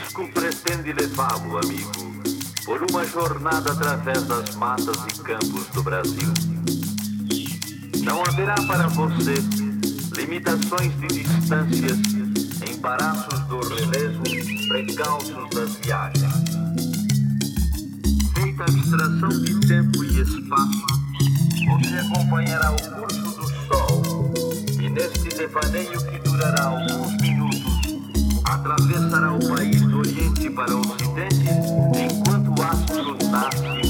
disco pretende levá-lo, amigo, por uma jornada através das matas e campos do Brasil. Não haverá para você limitações de distâncias, embaraços do relevo, precalços das viagens. Feita a abstração de tempo e espaço, você acompanhará o curso do sol e neste devaneio que durará alguns minutos, atravessará o país do Oriente para o Ocidente enquanto o astro nasce